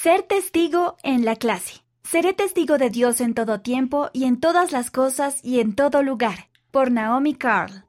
Ser testigo en la clase. Seré testigo de Dios en todo tiempo y en todas las cosas y en todo lugar. Por Naomi Carl.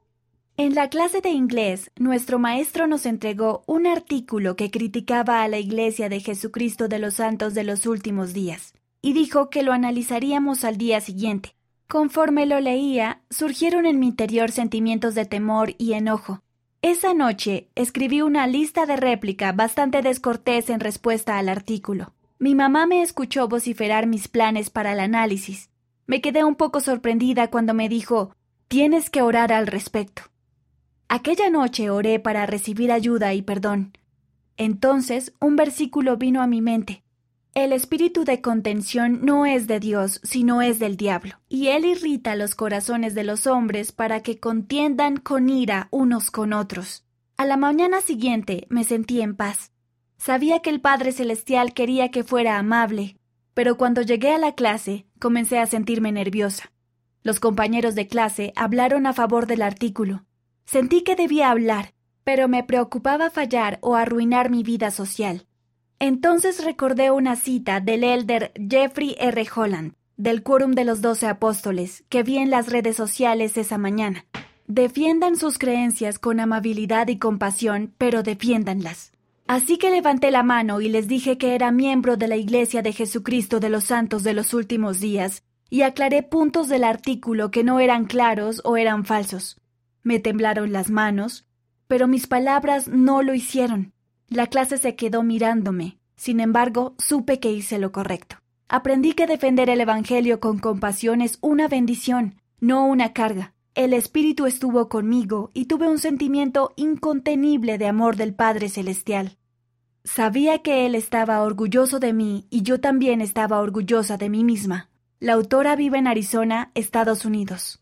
En la clase de inglés, nuestro maestro nos entregó un artículo que criticaba a la Iglesia de Jesucristo de los Santos de los últimos días, y dijo que lo analizaríamos al día siguiente. Conforme lo leía, surgieron en mi interior sentimientos de temor y enojo. Esa noche escribí una lista de réplica bastante descortés en respuesta al artículo. Mi mamá me escuchó vociferar mis planes para el análisis. Me quedé un poco sorprendida cuando me dijo Tienes que orar al respecto. Aquella noche oré para recibir ayuda y perdón. Entonces un versículo vino a mi mente. El espíritu de contención no es de Dios, sino es del diablo, y él irrita los corazones de los hombres para que contiendan con ira unos con otros. A la mañana siguiente me sentí en paz. Sabía que el Padre Celestial quería que fuera amable, pero cuando llegué a la clase comencé a sentirme nerviosa. Los compañeros de clase hablaron a favor del artículo, Sentí que debía hablar, pero me preocupaba fallar o arruinar mi vida social. Entonces recordé una cita del elder Jeffrey R. Holland, del Quórum de los Doce Apóstoles, que vi en las redes sociales esa mañana. Defiendan sus creencias con amabilidad y compasión, pero defiéndanlas. Así que levanté la mano y les dije que era miembro de la Iglesia de Jesucristo de los Santos de los Últimos Días, y aclaré puntos del artículo que no eran claros o eran falsos. Me temblaron las manos, pero mis palabras no lo hicieron. La clase se quedó mirándome. Sin embargo, supe que hice lo correcto. Aprendí que defender el Evangelio con compasión es una bendición, no una carga. El Espíritu estuvo conmigo y tuve un sentimiento incontenible de amor del Padre Celestial. Sabía que Él estaba orgulloso de mí y yo también estaba orgullosa de mí misma. La autora vive en Arizona, Estados Unidos.